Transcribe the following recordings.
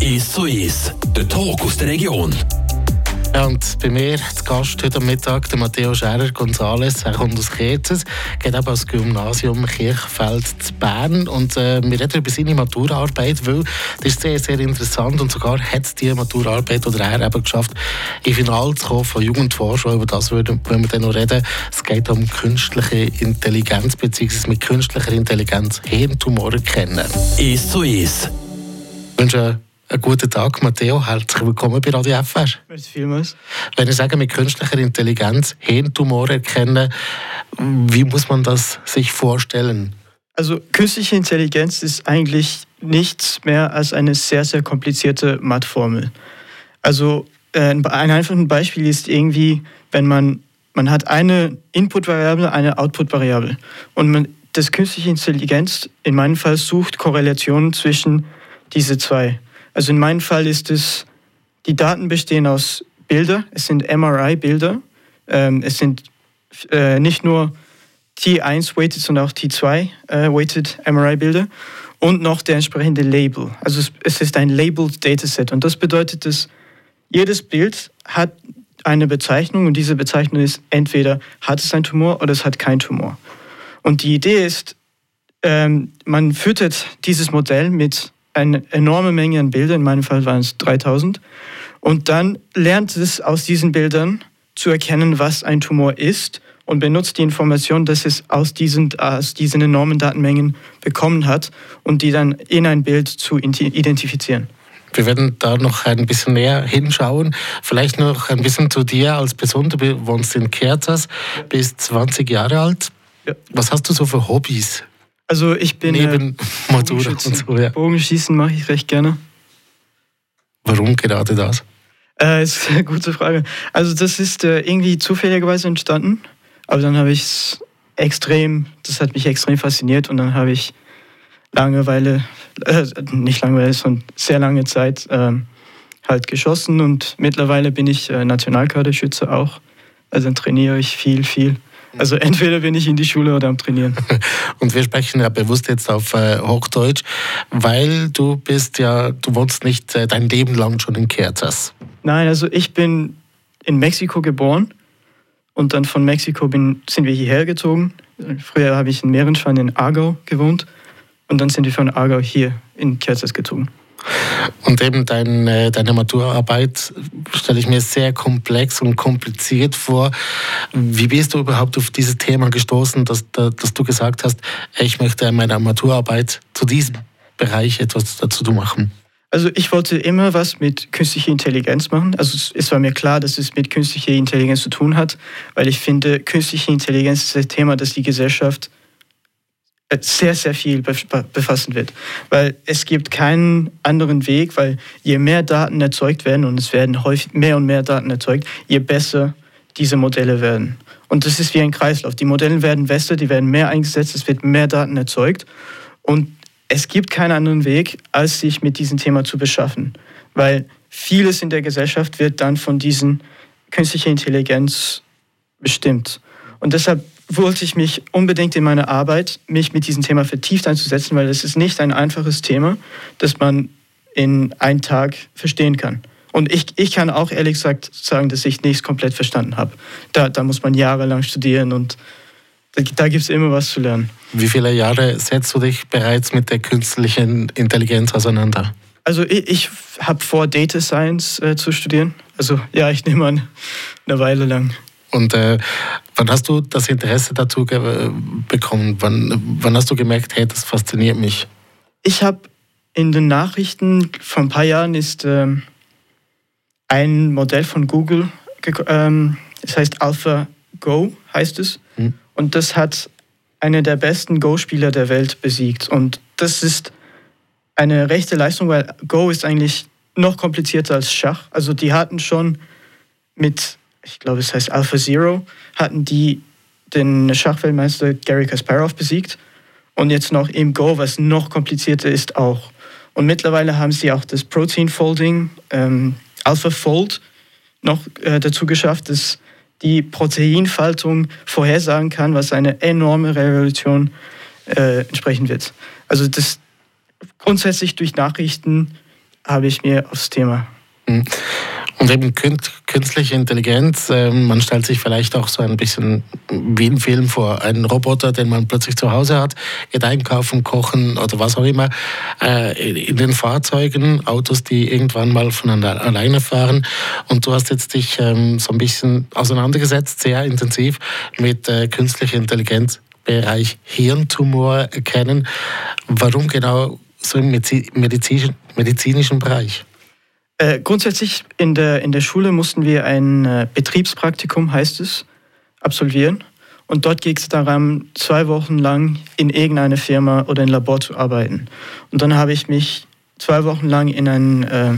Ist so ist. Der Talk aus der Region. Ja, und bei mir zu Gast heute Mittag der Matteo Scherer González. Er kommt aus Kerzes, geht eben als Gymnasium Kirchfeld zu Bern. Und äh, wir reden über seine Maturarbeit, weil das ist sehr, sehr interessant. Und sogar hat die Maturarbeit oder er eben geschafft, in Final zu kommen von Jugendforschung. Über das würden wir dann noch reden. Es geht um künstliche Intelligenz, beziehungsweise mit künstlicher Intelligenz Hirntumore kennen. Ist so ist. Ich wünsche einen guten Tag, Matteo. Herzlich willkommen bei Radio FR. Merci vielmals. Wenn ich sage, mit künstlicher Intelligenz Hirntumore erkennen, wie muss man das sich vorstellen? Also künstliche Intelligenz ist eigentlich nichts mehr als eine sehr, sehr komplizierte Mathformel. Also äh, ein einfaches Beispiel ist irgendwie, wenn man, man hat eine Input-Variable, eine Output-Variable. Und man, das künstliche Intelligenz in meinem Fall sucht Korrelationen zwischen diese zwei. Also in meinem Fall ist es, die Daten bestehen aus Bilder, es sind MRI-Bilder, ähm, es sind äh, nicht nur T1-weighted, sondern auch T2-weighted äh, MRI-Bilder und noch der entsprechende Label. Also es, es ist ein Labeled Dataset und das bedeutet, dass jedes Bild hat eine Bezeichnung und diese Bezeichnung ist entweder hat es einen Tumor oder es hat keinen Tumor. Und die Idee ist, ähm, man füttert dieses Modell mit eine enorme Menge an Bildern, in meinem Fall waren es 3000. Und dann lernt es aus diesen Bildern zu erkennen, was ein Tumor ist und benutzt die Information, dass es aus diesen, aus diesen enormen Datenmengen bekommen hat und die dann in ein Bild zu identifizieren. Wir werden da noch ein bisschen näher hinschauen. Vielleicht noch ein bisschen zu dir als Person. Du wohnst in Kerzas, bist 20 Jahre alt. Ja. Was hast du so für Hobbys? Also ich bin neben äh, Matura und so. Ja. Bogenschießen mache ich recht gerne. Warum gerade das? Äh, ist eine gute Frage. Also das ist äh, irgendwie zufälligerweise entstanden, aber dann habe ich es extrem, das hat mich extrem fasziniert und dann habe ich Langeweile, äh, nicht Langeweile, sondern sehr lange Zeit äh, halt geschossen und mittlerweile bin ich äh, Nationalkaderschütze auch. Also dann trainiere ich viel, viel. Also entweder bin ich in die Schule oder am Trainieren. Und wir sprechen ja bewusst jetzt auf äh, Hochdeutsch, weil du bist ja, du wohnst nicht äh, dein Leben lang schon in Kerzas. Nein, also ich bin in Mexiko geboren und dann von Mexiko bin, sind wir hierher gezogen. Früher habe ich in Meerenschwein in Aargau gewohnt und dann sind wir von Aargau hier in Kerzas gezogen. Und eben dein, äh, deine Maturarbeit stelle ich mir sehr komplex und kompliziert vor. Wie bist du überhaupt auf dieses Thema gestoßen, dass, dass du gesagt hast, ich möchte in meiner Maturarbeit zu diesem Bereich etwas dazu machen? Also ich wollte immer was mit künstlicher Intelligenz machen. Also es war mir klar, dass es mit künstlicher Intelligenz zu tun hat, weil ich finde, künstliche Intelligenz ist ein Thema, das die Gesellschaft sehr, sehr viel befassen wird. Weil es gibt keinen anderen Weg, weil je mehr Daten erzeugt werden, und es werden häufig mehr und mehr Daten erzeugt, je besser diese Modelle werden. Und das ist wie ein Kreislauf. Die Modelle werden besser, die werden mehr eingesetzt, es wird mehr Daten erzeugt. Und es gibt keinen anderen Weg, als sich mit diesem Thema zu beschaffen. Weil vieles in der Gesellschaft wird dann von diesen künstlicher Intelligenz bestimmt. Und deshalb wollte ich mich unbedingt in meiner Arbeit, mich mit diesem Thema vertieft einzusetzen, weil es ist nicht ein einfaches Thema, das man in einem Tag verstehen kann. Und ich, ich kann auch ehrlich gesagt sagen, dass ich nichts komplett verstanden habe. Da, da muss man jahrelang studieren und da, da gibt es immer was zu lernen. Wie viele Jahre setzt du dich bereits mit der künstlichen Intelligenz auseinander? Also ich, ich habe vor, Data Science äh, zu studieren. Also ja, ich nehme an, eine Weile lang. Und äh, wann hast du das Interesse dazu bekommen? Wann, wann hast du gemerkt, hey, das fasziniert mich? Ich habe in den Nachrichten vor ein paar Jahren ist ähm, ein Modell von Google, ähm, es heißt AlphaGo, heißt es. Hm. Und das hat einen der besten Go-Spieler der Welt besiegt. Und das ist eine rechte Leistung, weil Go ist eigentlich noch komplizierter als Schach. Also die hatten schon mit ich glaube, es heißt Alpha Zero, hatten die den Schachweltmeister Gary Kasparov besiegt. Und jetzt noch im Go, was noch komplizierter ist, auch. Und mittlerweile haben sie auch das Protein Folding, ähm, AlphaFold, noch äh, dazu geschafft, dass die Proteinfaltung vorhersagen kann, was eine enorme Revolution äh, entsprechen wird. Also das, grundsätzlich durch Nachrichten habe ich mir aufs Thema. Mhm. Und eben künstliche Intelligenz, äh, man stellt sich vielleicht auch so ein bisschen wie ein Film vor, einen Roboter, den man plötzlich zu Hause hat, geht einkaufen, kochen oder was auch immer, äh, in den Fahrzeugen, Autos, die irgendwann mal von alleine fahren. Und du hast jetzt dich ähm, so ein bisschen auseinandergesetzt, sehr intensiv mit äh, künstlicher Intelligenz. Bereich Hirntumor erkennen. Warum genau so im medizinischen Bereich? Äh, grundsätzlich in der, in der Schule mussten wir ein äh, Betriebspraktikum, heißt es, absolvieren. Und dort ging es darum, zwei Wochen lang in irgendeiner Firma oder ein Labor zu arbeiten. Und dann habe ich mich zwei Wochen lang in ein äh,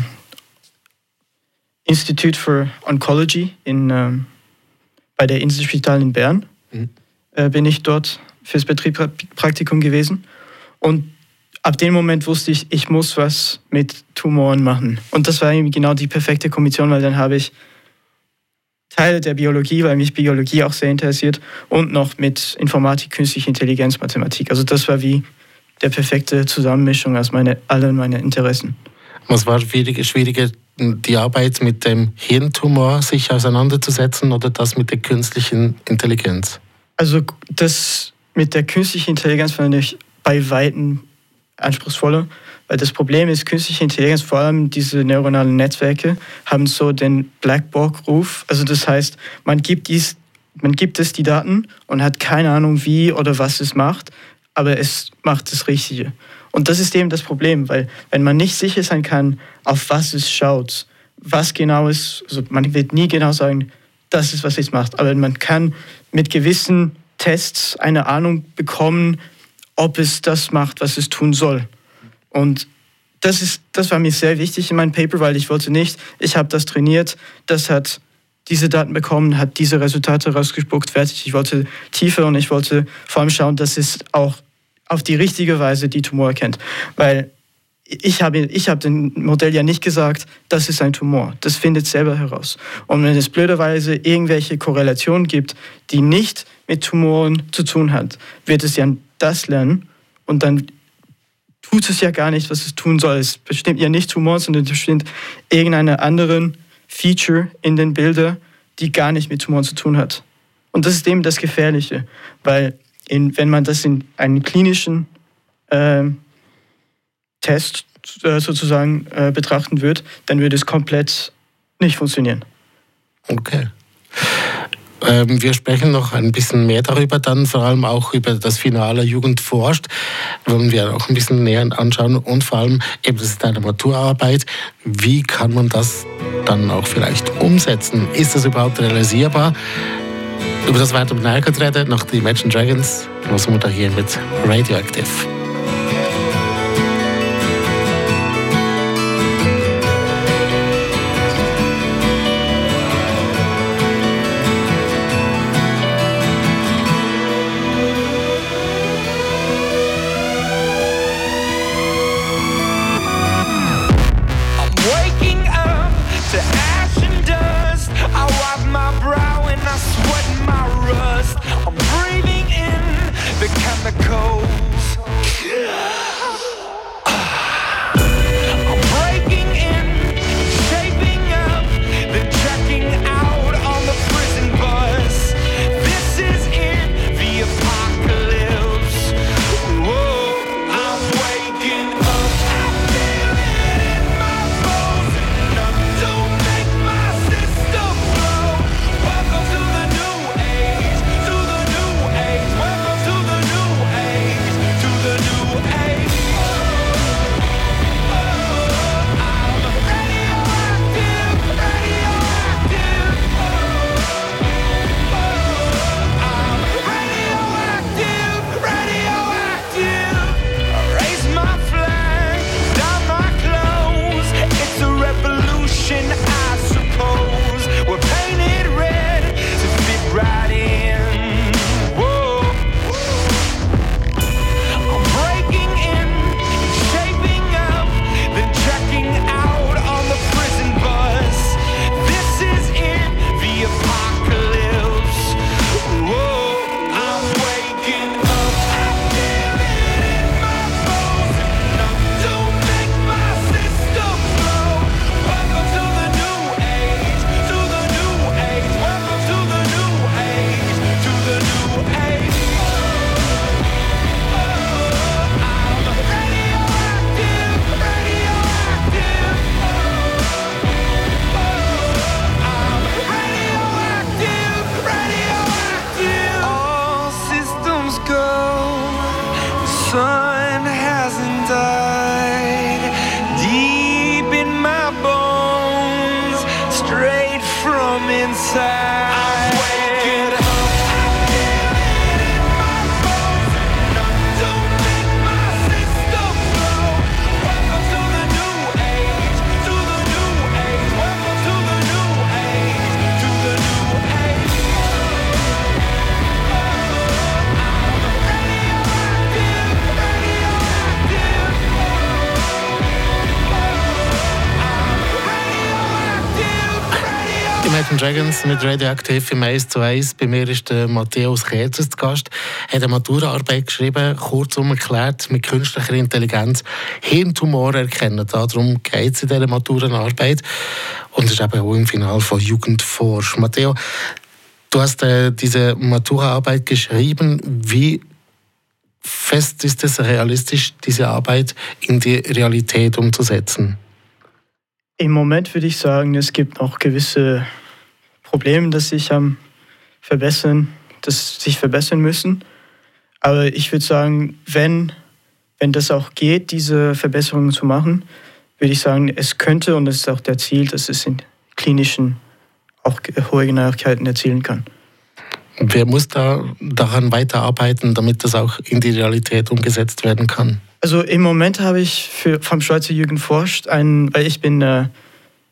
Institut for Oncology in, äh, bei der Inselspital in Bern, mhm. äh, bin ich dort fürs Betriebspraktikum gewesen. Und ab dem Moment wusste ich, ich muss was mit Tumoren machen. Und das war genau die perfekte Kommission, weil dann habe ich Teile der Biologie, weil mich Biologie auch sehr interessiert, und noch mit Informatik, künstliche Intelligenz, Mathematik. Also das war wie der perfekte Zusammenmischung aus meine, allen meinen Interessen. Was war schwieriger, schwieriger, die Arbeit mit dem Hirntumor sich auseinanderzusetzen oder das mit der künstlichen Intelligenz? Also das mit der künstlichen Intelligenz fand ich bei Weitem anspruchsvoller, weil das Problem ist, künstliche Intelligenz, vor allem diese neuronalen Netzwerke, haben so den Blackbox-Ruf. Also das heißt, man gibt, dies, man gibt es die Daten und hat keine Ahnung, wie oder was es macht, aber es macht das Richtige. Und das ist eben das Problem, weil wenn man nicht sicher sein kann, auf was es schaut, was genau ist, also man wird nie genau sagen, das ist, was es macht, aber man kann mit gewissen Tests eine Ahnung bekommen, ob es das macht, was es tun soll. Und das, ist, das war mir sehr wichtig in meinem Paper, weil ich wollte nicht, ich habe das trainiert, das hat diese Daten bekommen, hat diese Resultate rausgespuckt, fertig. Ich wollte tiefer und ich wollte vor allem schauen, dass es auch auf die richtige Weise die Tumor erkennt. Weil ich habe, ich habe dem Modell ja nicht gesagt, das ist ein Tumor. Das findet selber heraus. Und wenn es blöderweise irgendwelche Korrelationen gibt, die nicht mit Tumoren zu tun hat, wird es ja das lernen und dann tut es ja gar nicht, was es tun soll. Es bestimmt ja nicht Tumor, sondern es bestimmt irgendeine anderen Feature in den Bildern, die gar nicht mit Tumoren zu tun hat. Und das ist eben das Gefährliche, weil in, wenn man das in einen klinischen äh, Test äh, sozusagen äh, betrachten würde, dann würde es komplett nicht funktionieren. Okay. Ähm, wir sprechen noch ein bisschen mehr darüber, dann vor allem auch über das Finale Jugend forscht, wollen wir auch ein bisschen näher anschauen und vor allem eben, das ist eine Maturarbeit. Wie kann man das dann auch vielleicht umsetzen? Ist das überhaupt realisierbar? Über das weiter mit Nike reden, nach die Imagine Dragons, was wir da hier mit Radioactive. Imagine Dragons mit Radioactive im 1 zu 1. Bei mir ist der Matthäus Kerzes zu Gast. Er hat eine Maturaarbeit geschrieben, kurzum erklärt, mit künstlicher Intelligenz Hirntumore erkennen. Darum geht es in dieser Maturenarbeit. Und es ist eben auch im Finale von Jugendforsch. Matteo, du hast äh, diese Maturaarbeit geschrieben. Wie fest ist es realistisch, diese Arbeit in die Realität umzusetzen? Im Moment würde ich sagen, es gibt noch gewisse Probleme, dass sich am verbessern, dass sich verbessern müssen. Aber ich würde sagen, wenn, wenn das auch geht, diese Verbesserungen zu machen, würde ich sagen, es könnte und das ist auch der Ziel, dass es in klinischen auch hohe Genauigkeiten erzielen kann. Wer muss da daran weiterarbeiten, damit das auch in die Realität umgesetzt werden kann? Also im Moment habe ich für, vom Schweizer Jugend forscht einen, weil ich bin äh,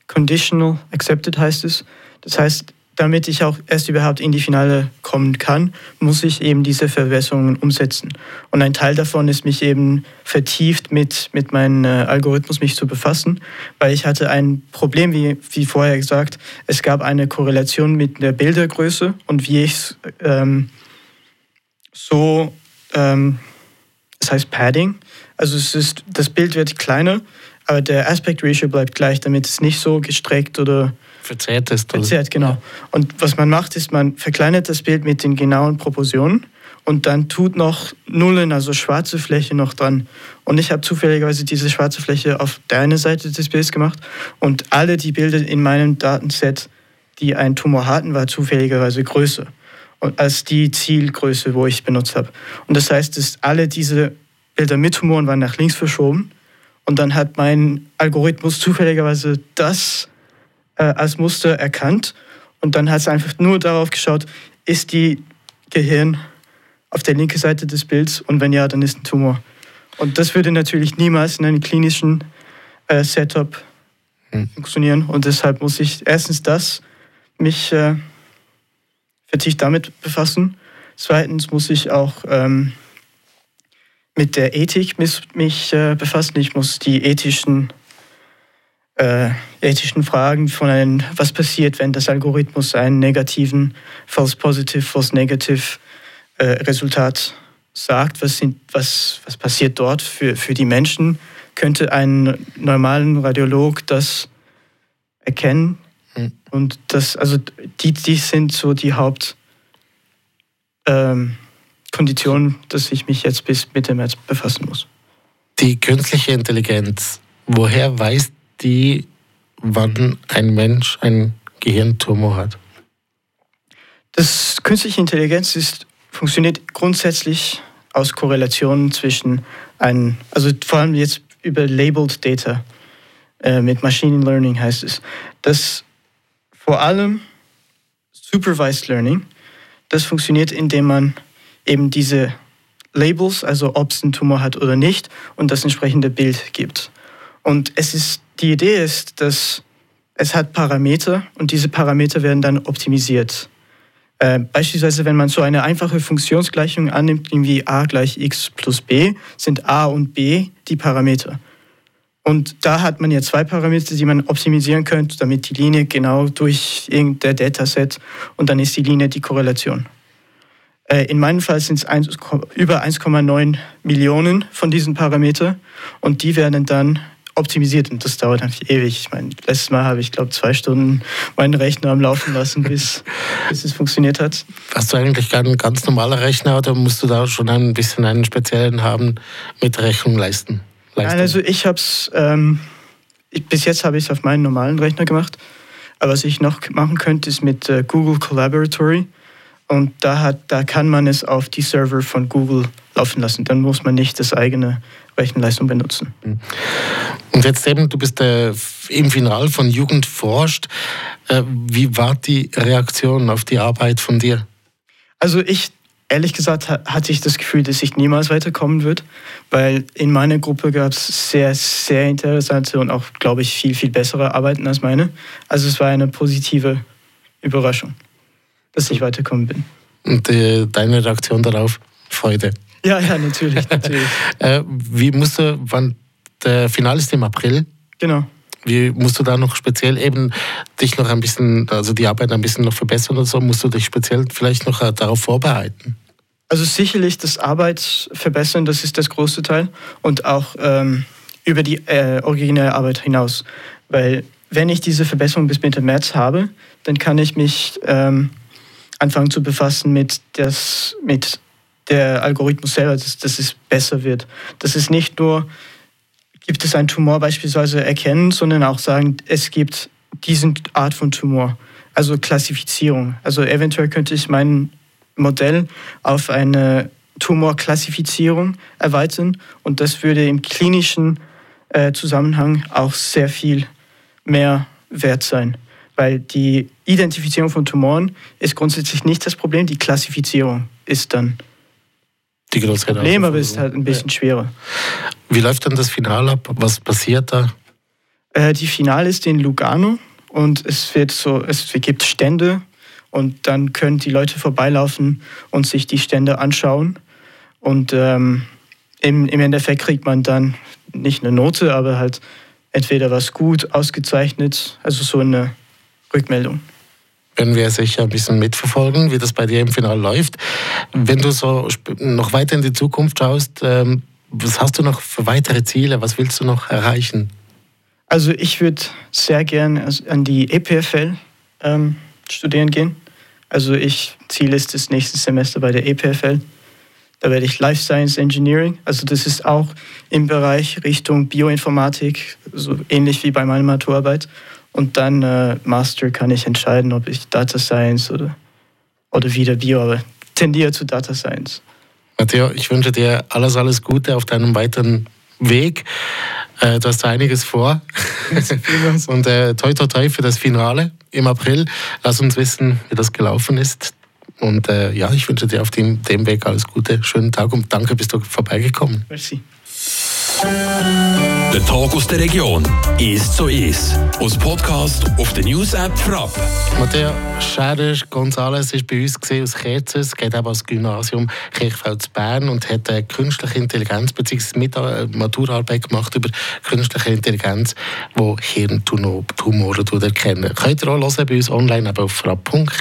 conditional accepted heißt es. Das heißt, damit ich auch erst überhaupt in die Finale kommen kann, muss ich eben diese Verbesserungen umsetzen. Und ein Teil davon ist mich eben vertieft mit, mit meinem äh, Algorithmus mich zu befassen, weil ich hatte ein Problem, wie, wie vorher gesagt, es gab eine Korrelation mit der Bildergröße und wie ich es ähm, so, ähm, das heißt Padding, also es ist, das Bild wird kleiner, aber der Aspect Ratio bleibt gleich, damit es nicht so gestreckt oder verzerrt ist. Verzerrt, genau. Und was man macht, ist, man verkleinert das Bild mit den genauen Proportionen und dann tut noch Nullen, also schwarze Fläche noch dran. Und ich habe zufälligerweise diese schwarze Fläche auf der einen Seite des Bildes gemacht und alle die Bilder in meinem Datenset, die einen Tumor hatten, war zufälligerweise größer als die Zielgröße, wo ich benutzt habe. Und das heißt, dass alle diese Bilder mit Tumoren waren nach links verschoben. Und dann hat mein Algorithmus zufälligerweise das äh, als Muster erkannt. Und dann hat es einfach nur darauf geschaut, ist die Gehirn auf der linken Seite des Bilds und wenn ja, dann ist ein Tumor. Und das würde natürlich niemals in einem klinischen äh, Setup hm. funktionieren. Und deshalb muss ich erstens das mich äh, vertieft damit befassen. Zweitens muss ich auch ähm, mit der Ethik mich äh, befassen. Ich muss die ethischen, äh, ethischen Fragen von einem, was passiert, wenn das Algorithmus einen negativen False Positive, False Negative äh, Resultat sagt. Was, sind, was, was passiert dort für, für die Menschen? Könnte ein normalen Radiolog das erkennen? Mhm. Und das, also die, die sind so die Haupt... Ähm, dass ich mich jetzt bis Mitte März befassen muss. Die künstliche Intelligenz, woher weiß die, wann ein Mensch einen Gehirntumor hat? Das künstliche Intelligenz ist, funktioniert grundsätzlich aus Korrelationen zwischen einem, also vor allem jetzt über Labeled Data äh, mit Machine Learning heißt es, dass vor allem Supervised Learning, das funktioniert, indem man eben diese Labels, also ob es einen Tumor hat oder nicht, und das entsprechende Bild gibt. Und es ist, die Idee ist, dass es hat Parameter und diese Parameter werden dann optimisiert. Äh, beispielsweise, wenn man so eine einfache Funktionsgleichung annimmt, wie a gleich x plus b, sind a und b die Parameter. Und da hat man ja zwei Parameter, die man optimisieren könnte, damit die Linie genau durch irgendein Dataset und dann ist die Linie die Korrelation. Äh, in meinem Fall sind es über 1,9 Millionen von diesen Parametern und die werden dann optimisiert und das dauert einfach ewig. Ich meine, letztes Mal habe ich, glaube zwei Stunden meinen Rechner am Laufen lassen, bis, bis es funktioniert hat. Hast du eigentlich einen ganz normalen Rechner oder musst du da schon ein bisschen einen speziellen haben mit Rechnung leisten? leisten? Nein, also ich habe es, ähm, bis jetzt habe ich es auf meinen normalen Rechner gemacht. Aber was ich noch machen könnte, ist mit äh, Google Collaboratory. Und da, hat, da kann man es auf die Server von Google laufen lassen. Dann muss man nicht das eigene Rechenleistung benutzen. Mhm. Und jetzt eben, du bist äh, im Final von Jugend forscht. Äh, wie war die Reaktion auf die Arbeit von dir? Also ich, ehrlich gesagt, hatte ich das Gefühl, dass ich niemals weiterkommen würde, weil in meiner Gruppe gab es sehr, sehr interessante und auch, glaube ich, viel, viel bessere Arbeiten als meine. Also es war eine positive Überraschung dass ich weiterkommen bin. Und äh, deine Reaktion darauf? Freude. Ja, ja, natürlich. natürlich. äh, wie musst du, wann der Finale ist im April? Genau. Wie musst du da noch speziell eben dich noch ein bisschen, also die Arbeit ein bisschen noch verbessern oder so? Musst du dich speziell vielleicht noch äh, darauf vorbereiten? Also sicherlich das Arbeit verbessern, das ist das große Teil und auch ähm, über die äh, originelle Arbeit hinaus, weil wenn ich diese Verbesserung bis Mitte März habe, dann kann ich mich ähm, anfangen zu befassen mit, das, mit der Algorithmus selber, dass, dass es besser wird. Dass es nicht nur, gibt es einen Tumor beispielsweise erkennen, sondern auch sagen, es gibt diesen Art von Tumor. Also Klassifizierung. Also eventuell könnte ich mein Modell auf eine Tumorklassifizierung erweitern und das würde im klinischen äh, Zusammenhang auch sehr viel mehr wert sein. Weil die Identifizierung von Tumoren ist grundsätzlich nicht das Problem, die Klassifizierung ist dann die große Problem, aber ist halt ein bisschen ja. schwerer. Wie läuft dann das Finale ab? Was passiert da? Äh, die Finale ist in Lugano und es wird so, es gibt Stände und dann können die Leute vorbeilaufen und sich die Stände anschauen und ähm, im, im Endeffekt kriegt man dann nicht eine Note, aber halt entweder was gut, ausgezeichnet, also so eine Rückmeldung. Werden wir sicher ein bisschen mitverfolgen, wie das bei dir im Finale läuft. Wenn du so noch weiter in die Zukunft schaust, ähm, was hast du noch für weitere Ziele? Was willst du noch erreichen? Also ich würde sehr gerne an die EPFL ähm, studieren gehen. Also ich Ziel ist das nächste Semester bei der EPFL. Da werde ich Life Science Engineering. Also das ist auch im Bereich Richtung Bioinformatik, so ähnlich wie bei meiner Maturarbeit. Und dann äh, Master kann ich entscheiden, ob ich Data Science oder, oder wieder Bio, aber tendiere zu Data Science. Matteo, ich wünsche dir alles, alles Gute auf deinem weiteren Weg. Äh, du hast einiges vor. Und äh, toi toi toi für das Finale im April. Lass uns wissen, wie das gelaufen ist. Und äh, ja, ich wünsche dir auf dem, dem Weg alles Gute, schönen Tag und danke, bist du vorbeigekommen. Merci. Der Tag aus der Region ist so ist. Aus Podcast auf der News App Frapp. Matthias Scherer González war bei uns aus Kerzes, geht eben ans Gymnasium Kirchfeld Bern und hat eine künstliche Intelligenz bzw. äh, Maturarbeit gemacht über künstliche Intelligenz, die Hirntumore erkennen. Könnt ihr auch hören bei uns online aber auf frapp.ch.